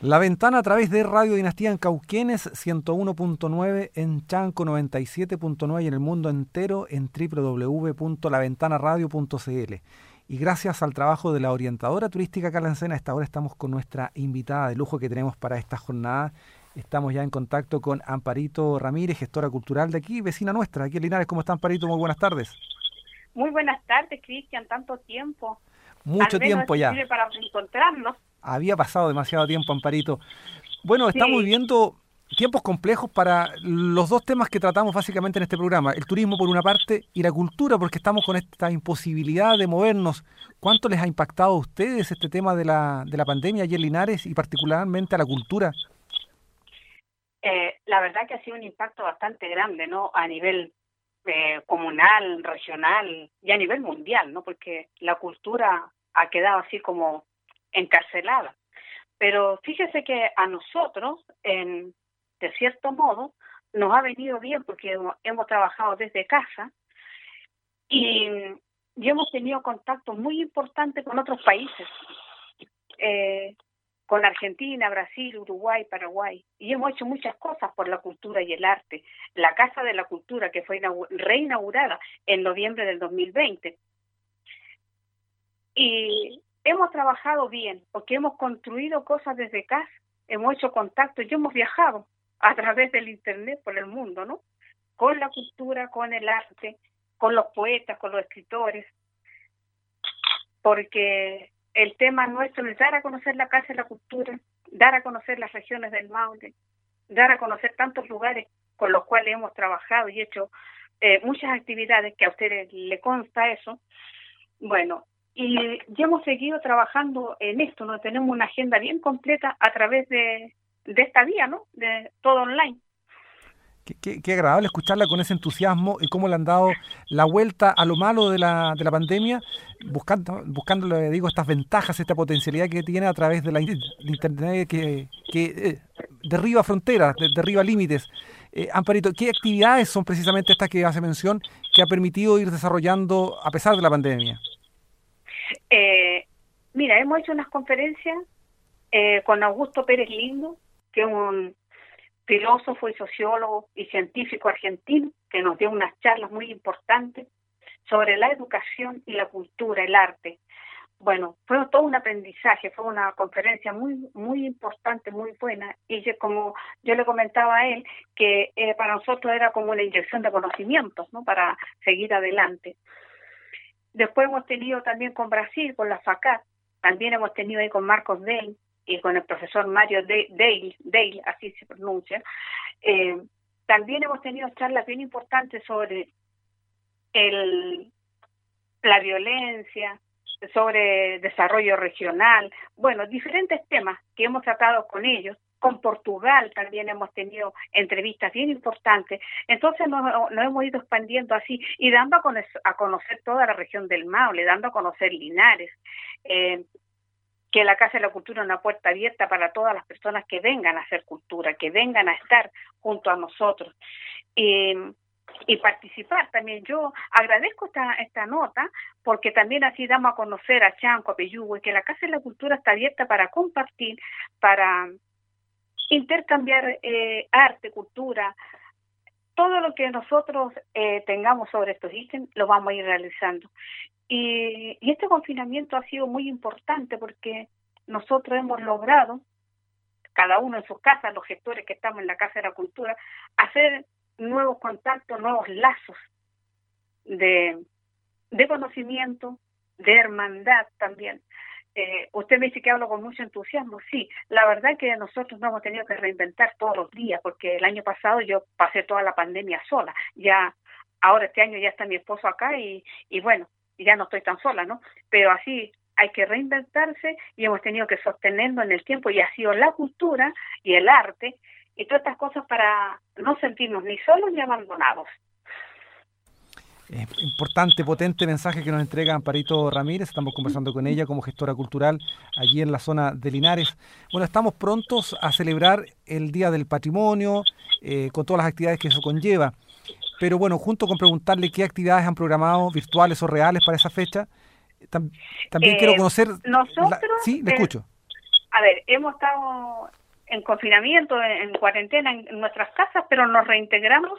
La ventana a través de Radio Dinastía en Cauquenes 101.9, en Chanco 97.9 y en el mundo entero en www.laventanaradio.cl. Y gracias al trabajo de la orientadora turística Carla Encena, a esta hora estamos con nuestra invitada de lujo que tenemos para esta jornada. Estamos ya en contacto con Amparito Ramírez, gestora cultural de aquí, vecina nuestra, aquí en Linares. ¿Cómo está Amparito? Muy buenas tardes. Muy buenas tardes, Cristian, tanto tiempo. Mucho tiempo ya. Para encontrarnos. Había pasado demasiado tiempo, Amparito. Bueno, estamos viviendo tiempos complejos para los dos temas que tratamos básicamente en este programa, el turismo por una parte y la cultura, porque estamos con esta imposibilidad de movernos. ¿Cuánto les ha impactado a ustedes este tema de la, de la pandemia en Linares y particularmente a la cultura? Eh, la verdad que ha sido un impacto bastante grande, ¿no? A nivel eh, comunal, regional y a nivel mundial, ¿no? Porque la cultura ha quedado así como encarcelada. Pero fíjese que a nosotros, en, de cierto modo, nos ha venido bien porque hemos, trabajado desde casa y, hemos tenido contactos muy importantes con otros países, eh, con Argentina, Brasil, Uruguay, Paraguay, y hemos hecho muchas cosas por la cultura y el arte. La Casa de la Cultura, que fue reinaugurada en noviembre del 2020. Y hemos trabajado bien, porque hemos construido cosas desde casa, hemos hecho contactos, y hemos viajado a través del Internet por el mundo, ¿no? Con la cultura, con el arte, con los poetas, con los escritores, porque el tema nuestro es dar a conocer la casa de la cultura, dar a conocer las regiones del Maule, dar a conocer tantos lugares con los cuales hemos trabajado y hecho eh, muchas actividades que a ustedes le consta eso. Bueno, y ya hemos seguido trabajando en esto, ¿no? Tenemos una agenda bien completa a través de, de esta vía, ¿no? De todo online. Qué, qué, agradable escucharla con ese entusiasmo y cómo le han dado la vuelta a lo malo de la, de la pandemia, buscando, buscando, le digo, estas ventajas, esta potencialidad que tiene a través de la Internet que, que eh, derriba fronteras, derriba límites. Eh, Amparito, ¿qué actividades son precisamente estas que hace mención que ha permitido ir desarrollando a pesar de la pandemia? Eh, mira, hemos hecho unas conferencias eh, con Augusto Pérez Lindo, que es un filósofo y sociólogo y científico argentino, que nos dio unas charlas muy importantes sobre la educación y la cultura, el arte. Bueno, fue todo un aprendizaje, fue una conferencia muy muy importante, muy buena, y como yo le comentaba a él, que eh, para nosotros era como una inyección de conocimientos, ¿no? Para seguir adelante. Después hemos tenido también con Brasil, con la FACAT, también hemos tenido ahí con Marcos Dale y con el profesor Mario Dale, Dale así se pronuncia. Eh, también hemos tenido charlas bien importantes sobre el, la violencia, sobre desarrollo regional, bueno, diferentes temas que hemos tratado con ellos con Portugal también hemos tenido entrevistas bien importantes. Entonces nos, hemos ido expandiendo así y dando a conocer, toda la región del Maule, dando a conocer Linares. Eh, que la Casa de la Cultura es una puerta abierta para todas las personas que vengan a hacer cultura, que vengan a estar junto a nosotros. y participar también. Yo agradezco esta, esta nota porque también así damos a conocer a Chanco, a Peyúgue, que la Casa de la Cultura está abierta para compartir, para intercambiar eh, arte, cultura, todo lo que nosotros eh, tengamos sobre estos ítems lo vamos a ir realizando. Y, y este confinamiento ha sido muy importante porque nosotros hemos logrado, cada uno en sus casas, los gestores que estamos en la Casa de la Cultura, hacer nuevos contactos, nuevos lazos de, de conocimiento, de hermandad también. Eh, usted me dice que hablo con mucho entusiasmo. Sí, la verdad es que nosotros no hemos tenido que reinventar todos los días, porque el año pasado yo pasé toda la pandemia sola. Ya, ahora este año ya está mi esposo acá y, y bueno, ya no estoy tan sola, ¿no? Pero así hay que reinventarse y hemos tenido que sostenerlo en el tiempo y ha sido la cultura y el arte y todas estas cosas para no sentirnos ni solos ni abandonados. Eh, importante, potente mensaje que nos entrega Amparito Ramírez. Estamos conversando con ella como gestora cultural allí en la zona de Linares. Bueno, estamos prontos a celebrar el Día del Patrimonio eh, con todas las actividades que eso conlleva. Pero bueno, junto con preguntarle qué actividades han programado, virtuales o reales para esa fecha, también quiero eh, conocer... Nosotros... sí, le escucho. A ver, hemos estado en confinamiento, en, cuarentena en, nuestras casas, pero nos reintegramos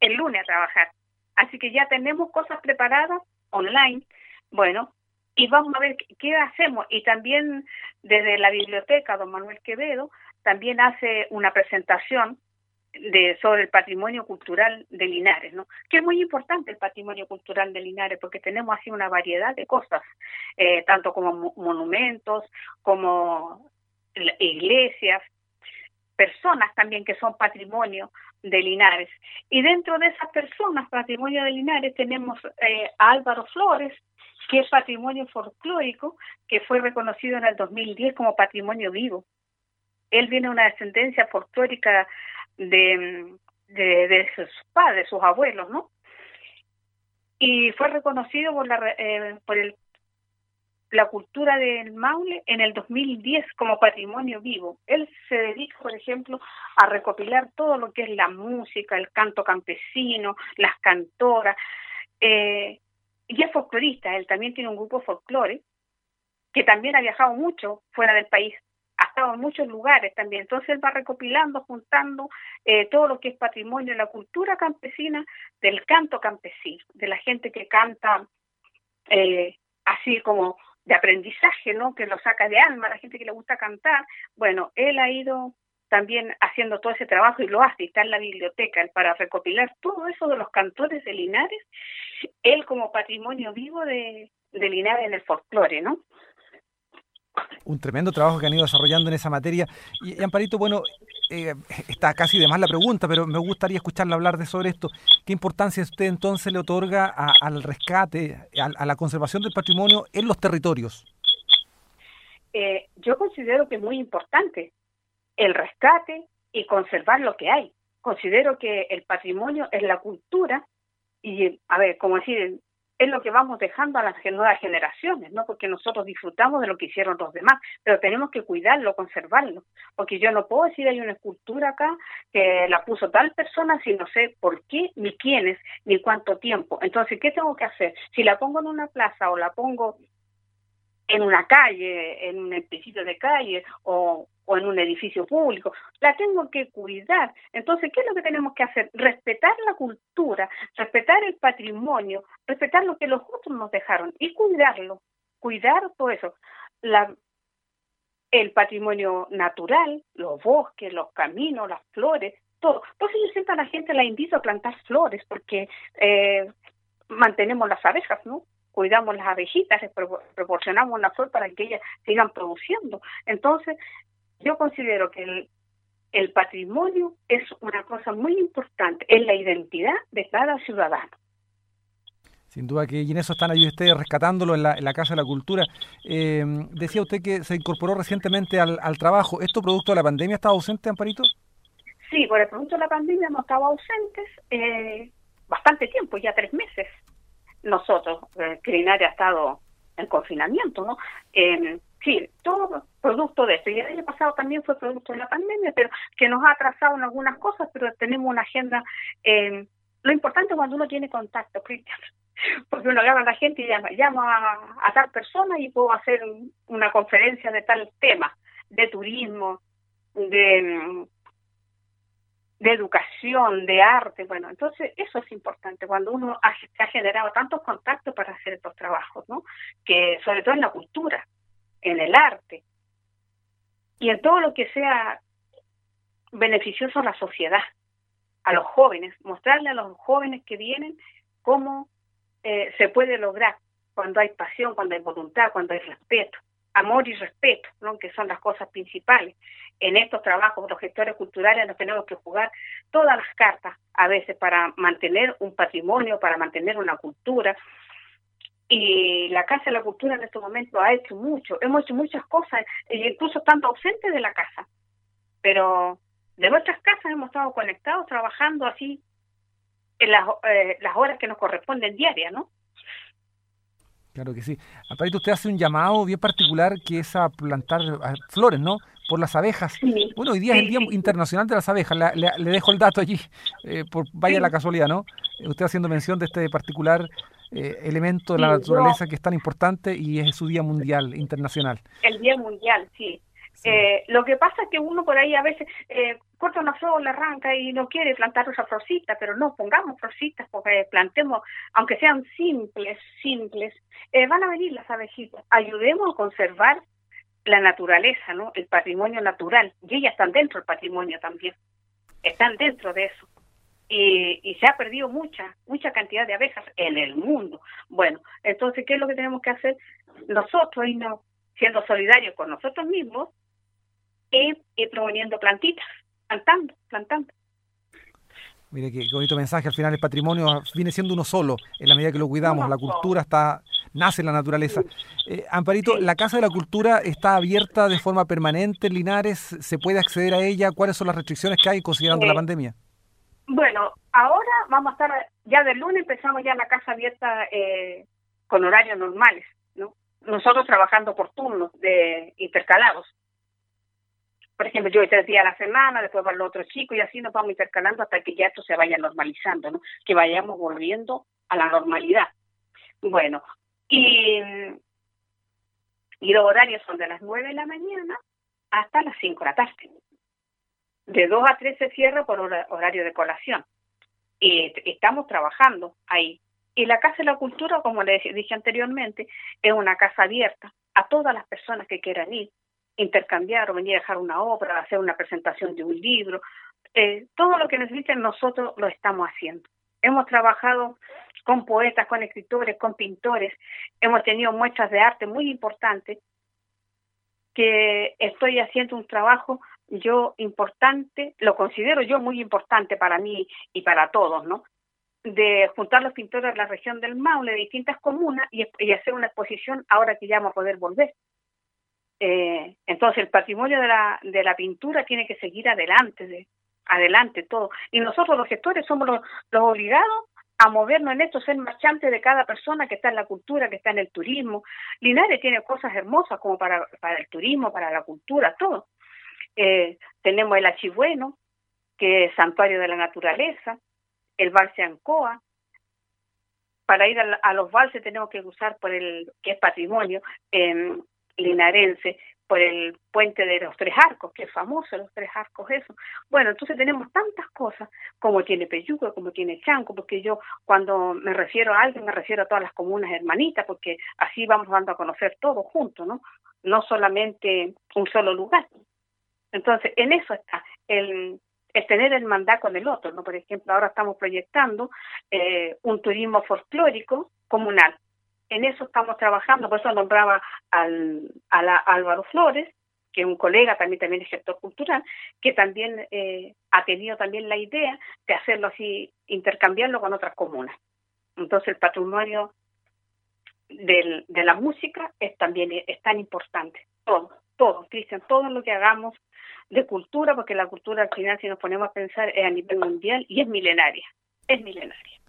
el lunes a trabajar. Así que ya tenemos cosas preparadas online. Bueno, y vamos a ver qué hacemos. Y también desde la biblioteca, don Manuel Quevedo, también hace una presentación de sobre el patrimonio cultural de Linares, ¿no? Que es muy importante el patrimonio cultural de Linares porque tenemos así una variedad de cosas, eh, tanto como monumentos, como iglesias, personas también que son patrimonio de Linares. Y dentro de esas personas, patrimonio de Linares, tenemos eh, a Álvaro Flores, que es patrimonio folclórico, que fue reconocido en el 2010 como patrimonio vivo. Él viene de una descendencia folclórica de, de, sus padres, sus abuelos, ¿no? Y fue reconocido por, la, eh, por el, la cultura del Maule en el 2010 como patrimonio vivo. Él se dedica, por ejemplo, a recopilar todo lo que es la música, el canto campesino, las cantoras. Eh, y es folclorista, él también tiene un grupo folclore que también ha viajado mucho fuera del país ha estado en muchos lugares también. Entonces él va recopilando, juntando eh, todo lo que es patrimonio la cultura campesina, del canto campesino, de la gente que canta eh, así como de aprendizaje, ¿no? Que lo saca de alma, la gente que le gusta cantar. Bueno, él ha ido también haciendo todo ese trabajo y lo hace, está en la biblioteca para recopilar todo eso de los cantores de Linares, él como patrimonio vivo de, de Linares en el folclore, ¿no? un tremendo trabajo que han ido desarrollando en esa materia. Y, Amparito, bueno, eh, está casi de más la pregunta, pero me gustaría escucharle hablar de sobre esto. ¿Qué importancia usted entonces le otorga al rescate, a, la conservación del patrimonio en los territorios? Eh, yo considero que es muy importante el rescate y conservar lo que hay. Considero que el patrimonio es la cultura y, a ver, como decir, es lo que vamos dejando a las nuevas generaciones, ¿no? Porque nosotros disfrutamos de lo que hicieron los demás, pero tenemos que cuidarlo, conservarlo, porque yo no puedo decir hay una escultura acá que la puso tal persona si no sé por qué, ni quiénes, ni cuánto tiempo. Entonces, ¿qué tengo que hacer? Si la pongo en una plaza o la pongo en una calle, en un edificio de calle o, o en un edificio público, la tengo que cuidar. Entonces, ¿qué es lo que tenemos que hacer? Respetar la cultura, respetar el patrimonio, respetar lo que los otros nos dejaron y cuidarlo, cuidar todo eso. La, el patrimonio natural, los bosques, los caminos, las flores, todo. Por eso yo siempre a la gente la invito a plantar flores, porque eh, mantenemos las abejas, ¿no? Cuidamos las abejitas, les proporcionamos una flor para que ellas sigan produciendo. Entonces, yo considero que el, patrimonio es una cosa muy importante, es la identidad de cada ciudadano. Sin duda que en eso están ahí ustedes rescatándolo en la, en la Casa de la Cultura. Eh, decía usted que se incorporó recientemente al, trabajo. ¿Esto producto de la pandemia estaba ausente, Amparito? Sí, por el producto de la pandemia hemos estado ausentes eh, bastante tiempo, ya tres meses. Nosotros, eh, ha estado en confinamiento, ¿no? Eh, Sí, todo producto de esto. Y el año pasado también fue producto de la pandemia, pero que nos ha atrasado en algunas cosas, pero tenemos una agenda. Eh, lo importante es cuando uno tiene contacto, Cristian, porque uno llama a la gente y llama, llama a, tal persona y puedo hacer una conferencia de tal tema, de turismo, de de educación, de arte, bueno, entonces eso es importante cuando uno ha, generado tantos contactos para hacer estos trabajos, ¿no? Que sobre todo en la cultura, en el arte. Y en todo lo que sea beneficioso a la sociedad, a los jóvenes, mostrarle a los jóvenes que vienen cómo eh, se puede lograr cuando hay pasión, cuando hay voluntad, cuando hay respeto, amor y respeto, ¿no? que son las cosas principales. En estos trabajos, los gestores culturales nos tenemos que jugar todas las cartas, a veces para mantener un patrimonio, para mantener una cultura, y la Casa de la Cultura en este momento ha hecho mucho, hemos hecho muchas cosas, e incluso estando ausentes de la casa, pero de nuestras casas hemos estado conectados, trabajando así en las, eh, las horas que nos corresponden diarias, ¿no? Claro que sí. Aparito, usted hace un llamado bien particular que es a plantar flores, ¿no? Por las abejas. bueno, hoy día es el Día Internacional de las Abejas. Le, dejo el dato allí, eh, por vaya la casualidad, ¿no? Usted haciendo mención de este particular eh, elemento de la naturaleza que es tan importante y es su Día Mundial Internacional. El Día Mundial, sí. Eh, lo que pasa es que uno por ahí a veces eh, corta una flor, la arranca y no quiere plantar esa florcita, pero no, pongamos florcitas porque plantemos, aunque sean simples, simples, eh, van a venir las abejitas. Ayudemos a conservar la naturaleza, ¿no? El patrimonio natural. Y ellas están dentro del patrimonio también. Están dentro de eso. Y, y, se ha perdido mucha, mucha cantidad de abejas en el mundo. Bueno, entonces, ¿qué es lo que tenemos que hacer? Nosotros, y no, siendo solidarios con nosotros mismos, y, y proveniendo plantitas, plantando, plantando. Mire qué, bonito mensaje. Al final el patrimonio viene siendo uno solo, en la medida que lo cuidamos. La cultura está nace en la naturaleza. Eh, Amparito, ¿la Casa de la Cultura está abierta de forma permanente en Linares? ¿Se puede acceder a ella? ¿Cuáles son las restricciones que hay considerando la pandemia? Bueno, ahora vamos a estar, ya del lunes empezamos ya la casa abierta eh, con horarios normales, ¿no? Nosotros trabajando por turnos de intercalados por ejemplo, yo voy tres días a la semana, después va el otro chico y así nos vamos intercalando hasta que ya esto se vaya normalizando, ¿no? Que vayamos volviendo a la normalidad. Bueno, y, y los horarios son de las nueve de la mañana hasta las cinco de la tarde. De dos a tres se cierra por horario de colación. Y estamos trabajando ahí. Y la Casa de la Cultura, como les dije anteriormente, es una casa abierta a todas las personas que quieran ir intercambiar o venir a dejar una obra, hacer una presentación de un libro. Eh, todo lo que necesiten nosotros lo estamos haciendo. Hemos trabajado con poetas, con escritores, con pintores, hemos tenido muestras de arte muy importantes que estoy haciendo un trabajo yo importante, lo considero yo muy importante para mí y para todos, ¿no? De juntar los pintores de la región del Maule, de distintas comunas, y, y hacer una exposición ahora que ya vamos a poder volver. Eh, entonces el patrimonio de la, de la pintura tiene que seguir adelante, de, adelante todo. Y nosotros los gestores somos los, los obligados a movernos en esto, ser marchantes de cada persona que está en la cultura, que está en el turismo. Linares tiene cosas hermosas como para, para el turismo, para la cultura, todo. Eh, tenemos el Achibueno, que es santuario de la naturaleza, el Valse Ancoa. Para ir a, los valses tenemos que usar por el que es patrimonio, eh, linarense por el puente de los tres arcos, que es famoso los tres arcos eso. Bueno, entonces tenemos tantas cosas como tiene Peyuco, como tiene Chanco, porque yo cuando me refiero a alguien me refiero a todas las comunas hermanitas, porque así vamos dando a conocer todo junto, ¿no? No solamente un solo lugar. Entonces, en eso está el, el tener el mandato con el otro, ¿no? Por ejemplo, ahora estamos proyectando eh, un turismo folclórico comunal en eso estamos trabajando, por eso nombraba al, a la Álvaro Flores, que es un colega también, también es gestor cultural, que también eh, ha tenido también la idea de hacerlo así, intercambiarlo con otras comunas. Entonces el patrimonio de la música es también es tan importante. Todo, todo, Cristian, todo lo que hagamos de cultura, porque la cultura al final, si nos ponemos a pensar, es a nivel mundial y es milenaria, es milenaria.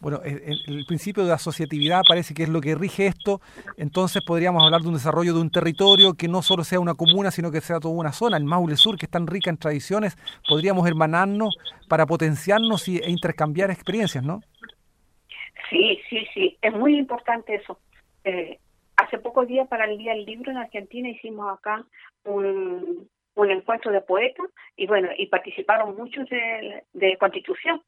Bueno, el, principio de asociatividad parece que es lo que rige esto, entonces podríamos hablar de un desarrollo de un territorio que no solo sea una comuna, sino que sea toda una zona, el Maule Sur, que es tan rica en tradiciones, podríamos hermanarnos para potenciarnos y, e intercambiar experiencias, ¿no? Sí, sí, sí, es muy importante eso. Eh, hace pocos días para el Día del Libro en Argentina hicimos acá un, un encuentro de poetas y bueno, y participaron muchos de, de Constitución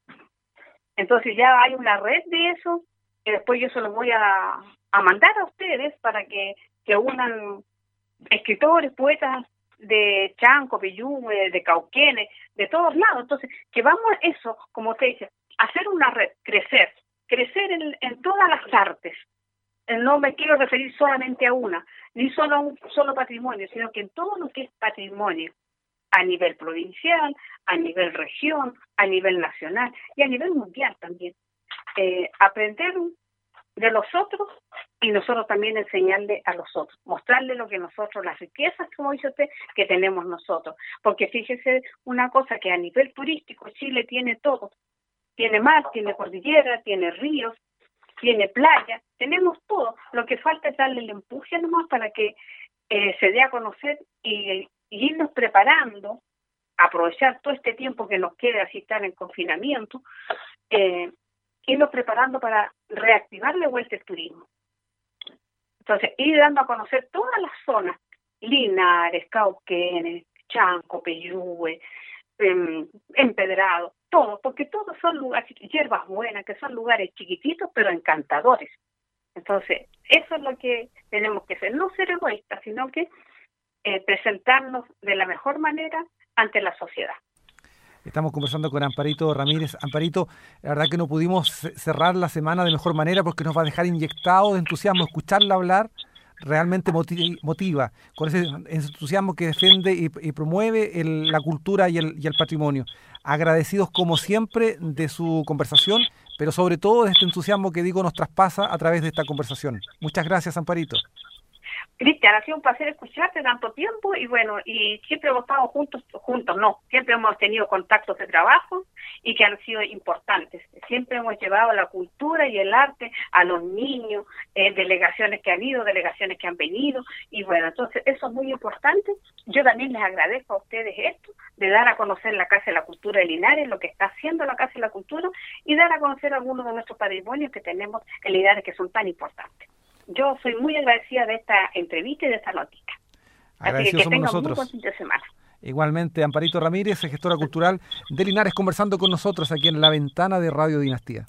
entonces ya hay una red de eso, y después yo se lo voy a, a mandar a ustedes para que se unan escritores, poetas de Chanco, Peyúme, de Cauquenes, de todos lados. Entonces, que vamos a eso, como usted dice, hacer una red, crecer, crecer en, en todas las artes. Eh, no me quiero referir solamente a una, ni solo a un solo patrimonio, sino que en todo lo que es patrimonio, a nivel provincial, a nivel región, a nivel nacional y a nivel mundial también. Eh, aprender de los otros y nosotros también enseñarle a los otros, mostrarle lo que nosotros, las riquezas, como dice usted, que tenemos nosotros. Porque fíjese una cosa que a nivel turístico Chile tiene todo. Tiene mar, tiene cordillera, tiene ríos, tiene playa, tenemos todo. Lo que falta es darle el empuje nomás para que eh, se dé a conocer y y irnos preparando, aprovechar todo este tiempo que nos queda así estar en confinamiento, eh, irnos preparando para reactivar de vuelta el turismo. Entonces, ir dando a conocer todas las zonas Linares, Cauquenes, Chanco, Peyúgue, em, Empedrado, todo, porque todos son lugares, hierbas buenas, que son lugares chiquititos pero encantadores. Entonces, eso es lo que tenemos que hacer, no ser egoístas, sino que eh, presentarnos de la mejor manera ante la sociedad. Estamos conversando con Amparito Ramírez. Amparito, la verdad que no pudimos cerrar la semana de mejor manera porque nos va a dejar inyectados de entusiasmo. Escucharla hablar realmente motiva, con ese entusiasmo que defiende y, promueve la cultura y el, y el patrimonio. Agradecidos como siempre de su conversación, pero sobre todo de este entusiasmo que digo nos traspasa a través de esta conversación. Muchas gracias, Amparito. Cristian, ha sido un placer escucharte tanto tiempo y bueno, y siempre hemos estado juntos, juntos, no, siempre hemos tenido contactos de trabajo y que han sido importantes. Siempre hemos llevado la cultura y el arte a los niños, eh, delegaciones que han ido, delegaciones que han venido y bueno, entonces eso es muy importante. Yo también les agradezco a ustedes esto, de dar a conocer la Casa de la Cultura de Linares, lo que está haciendo la Casa de la Cultura y dar a conocer algunos de nuestros patrimonios que tenemos en Linares que son tan importantes yo soy muy agradecida de esta entrevista y de esta noticia. Así que, que nosotros. un fin de semana. Igualmente, Amparito Ramírez, gestora cultural de Linares, conversando con nosotros aquí en la ventana de Radio Dinastía.